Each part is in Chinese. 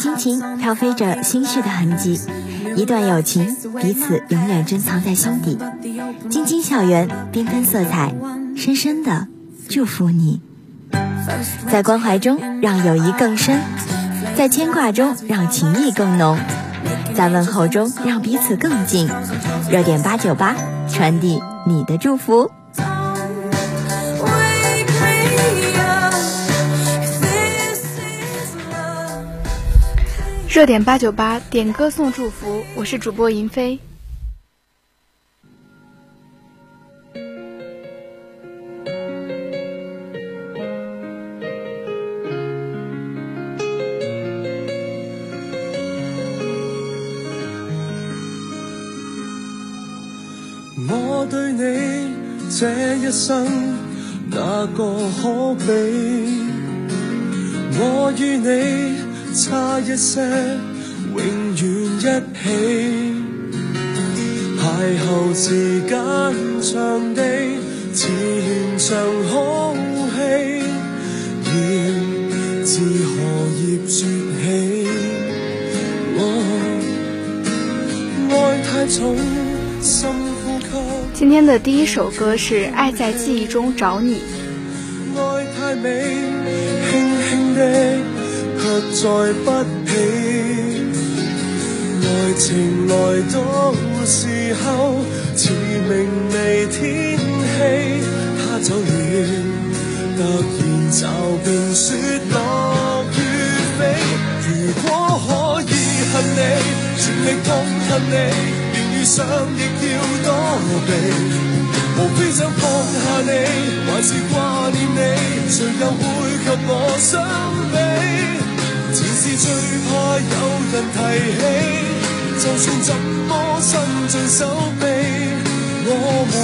心情飘飞着心绪的痕迹，一段友情，彼此永远珍藏在心底。晶晶校园，缤纷色彩，深深的祝福你。在关怀中，让友谊更深；在牵挂中，让情谊更浓；在问候中，让彼此更近。热点八九八，传递你的祝福。热点八九八点歌送祝福，我是主播银飞。我对你这一生，哪个可比？差一些，永远一起。邂逅时间长地，似连场好戏。要自荷叶说起？爱太重，深呼吸。今天的第一首歌是《爱在记忆中找你》。爱太美，轻轻地。再不起，爱情来到时候，似明媚天气。他走远，突然骤变雪落雨飞。如果可以恨你，全力痛恨你，连遇上亦要躲避。无非想放下你，还是挂念你，谁又会及我相比？是最怕有人提起，就算怎么伸尽手臂，我们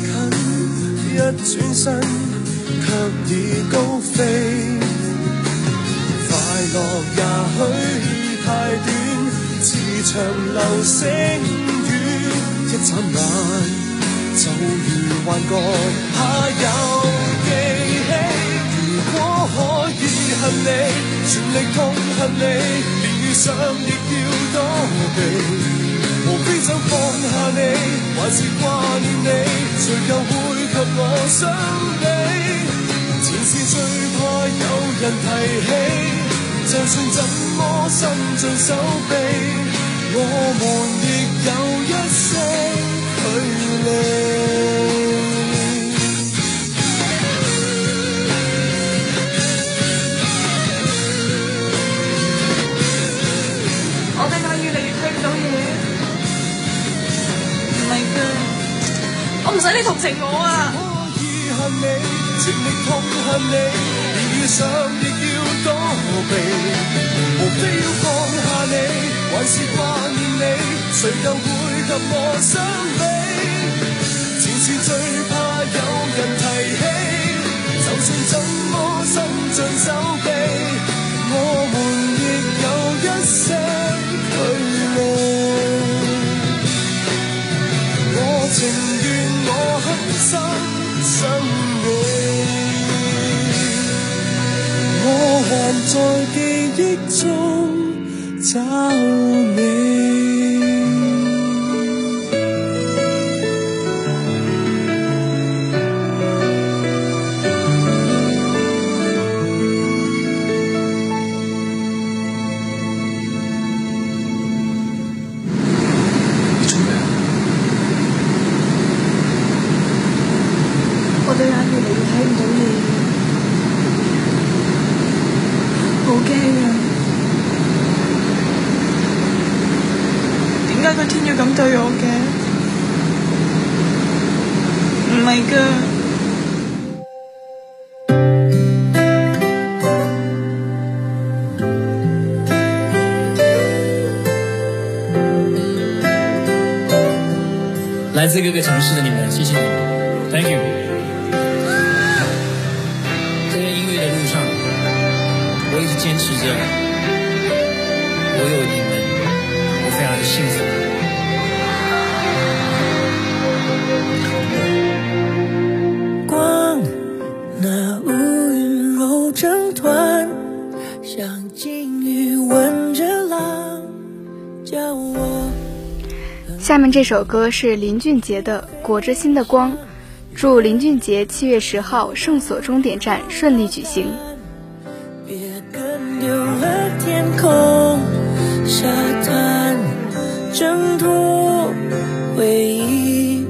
近，一转身却已高飞，快乐也许太短，似场流星雨，一眨眼就如幻觉，怕有记起。如果可以恨你，全力痛恨你，连遇上亦要躲避。想放下你，还是挂念你，谁又会？及我相比，前事最怕有人提起，就算怎么伸尽手臂，我们亦有一些距离。唔使你同情我啊！可以恨你，全力痛恨你，连遇上亦要躲避。无非要放下你，还是挂念你，谁又会及我相比？前事最心你，我还在记忆中找你。来自各个城市的你们，谢谢你们，Thank you。成团，像金鱼吻着浪，叫我。下面这首歌是林俊杰的《裹着心的光》，祝林俊杰七月十号圣所终点站顺利举行。别跟丢了天空，沙滩挣脱回忆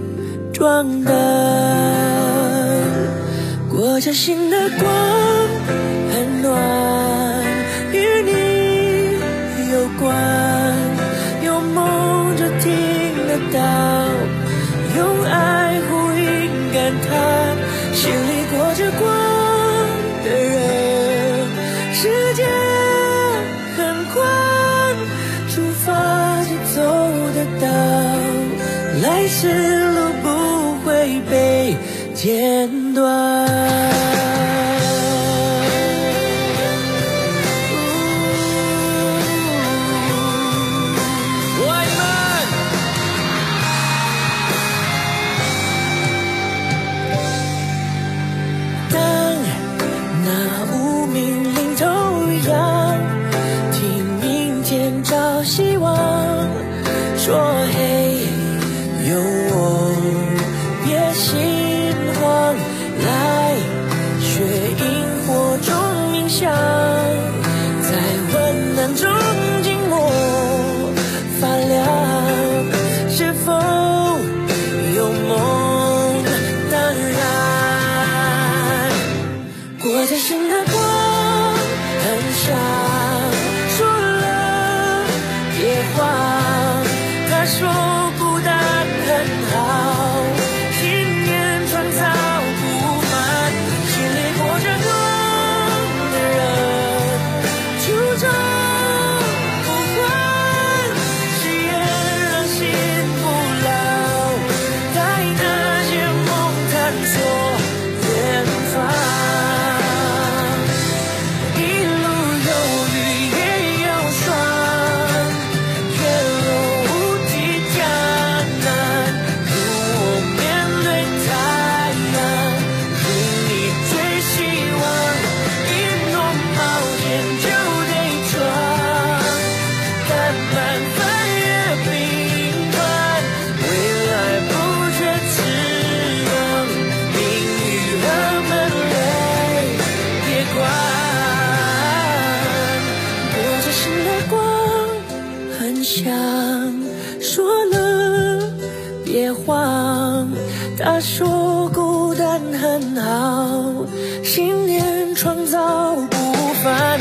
装单，裹着心的光很暖，与你有关，有梦就听得。到用爱呼应感叹，心里裹着光的人，世界很宽，出发就走得到，来时路不会被剪裹着心的光很想，说了别慌。他说孤单很好，信念创造不凡，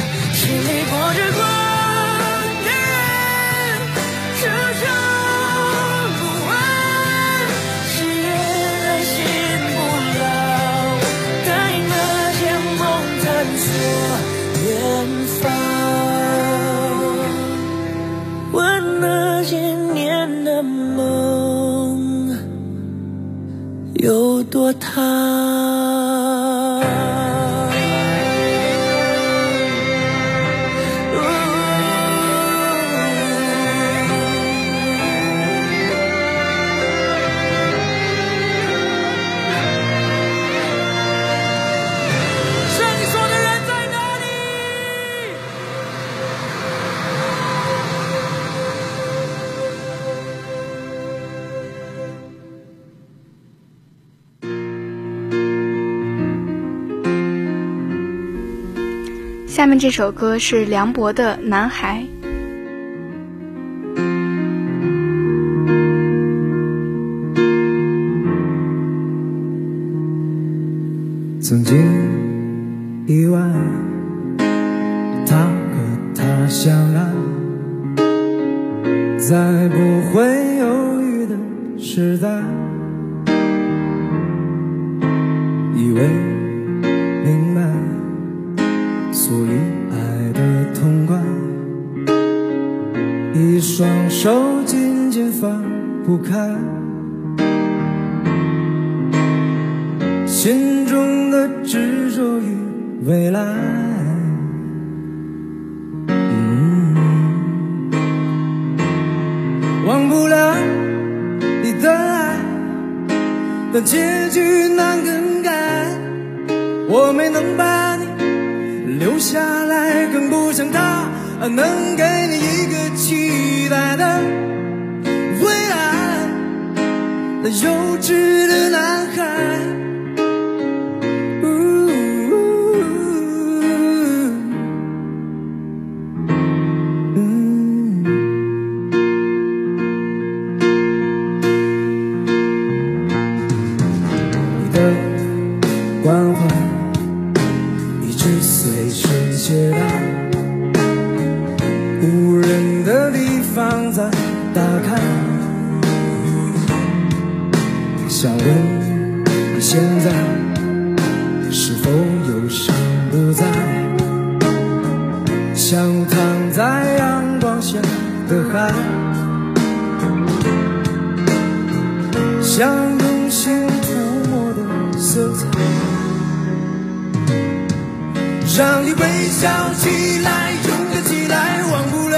梦有多烫。下面这首歌是梁博的《男孩》。曾经所以爱的痛快，一双手紧紧放不开，心中的执着与未来。忘不了你的爱，但结局难更改。我没能把下来，更不像他能给你一想问你现在是否忧伤不再？像躺在阳光下的海，像用心涂抹的色彩，让你微笑起来，勇敢起来，忘不了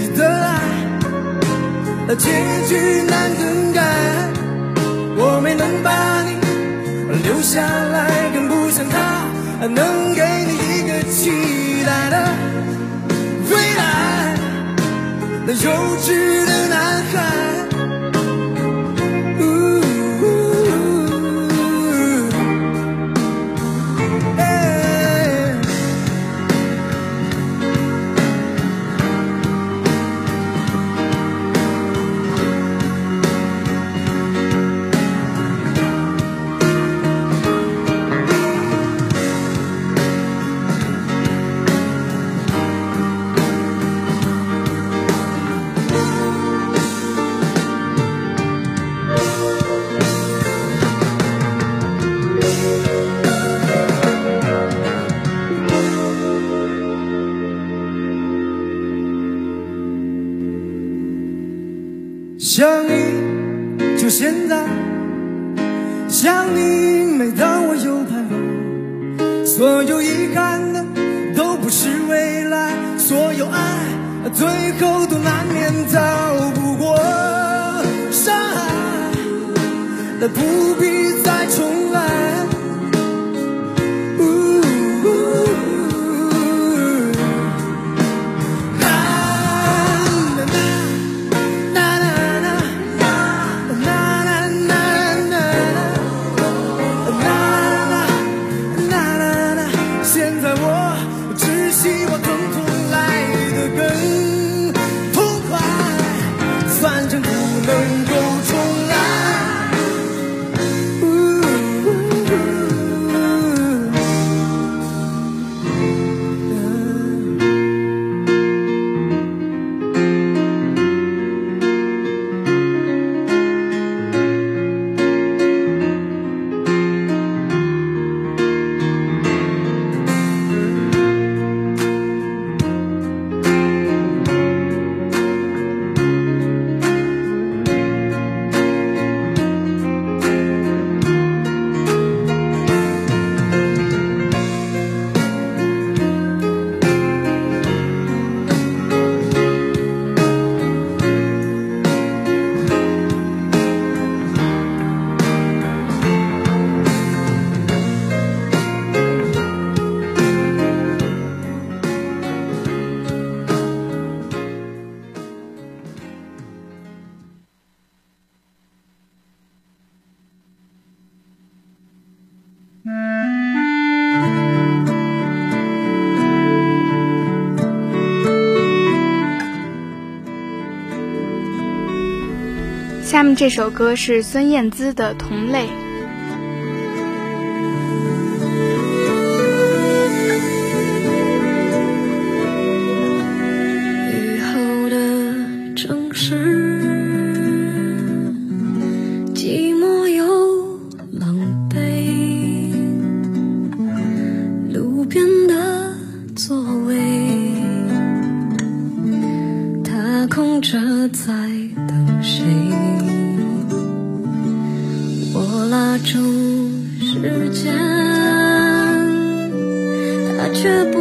你的爱，结局难更改。能把你留下来，更不像他能给你一个期待的未来。那幼稚的男孩。都难免逃不过伤害。但不必再重下面这首歌是孙燕姿的同类。雨后的城市寂寞又狼狈路边的座位空着在等谁？拉住时间他却不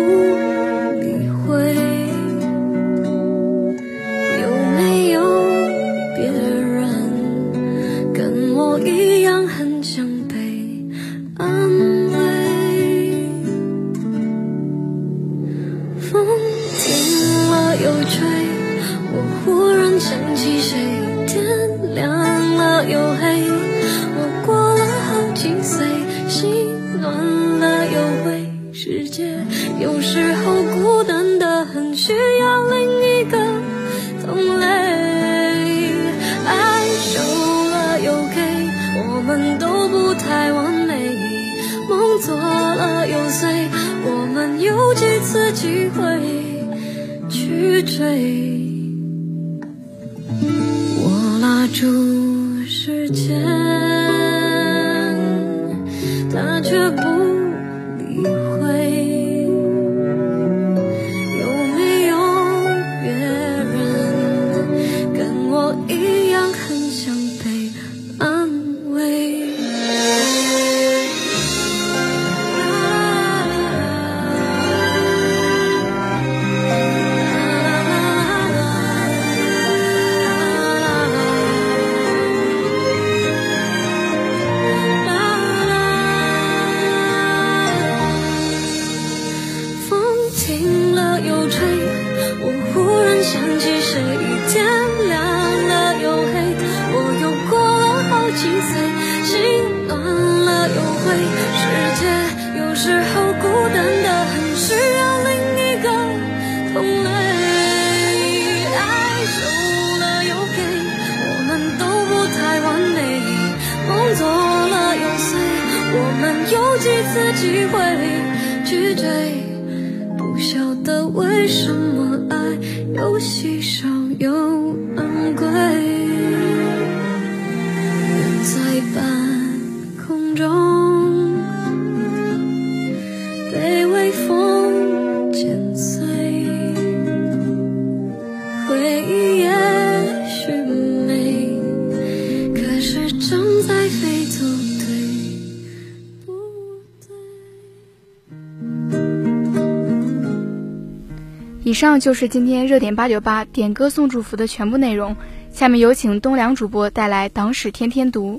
以上就是今天热点八九八点歌送祝福的全部内容，下面有请东梁主播带来《党史天天读》。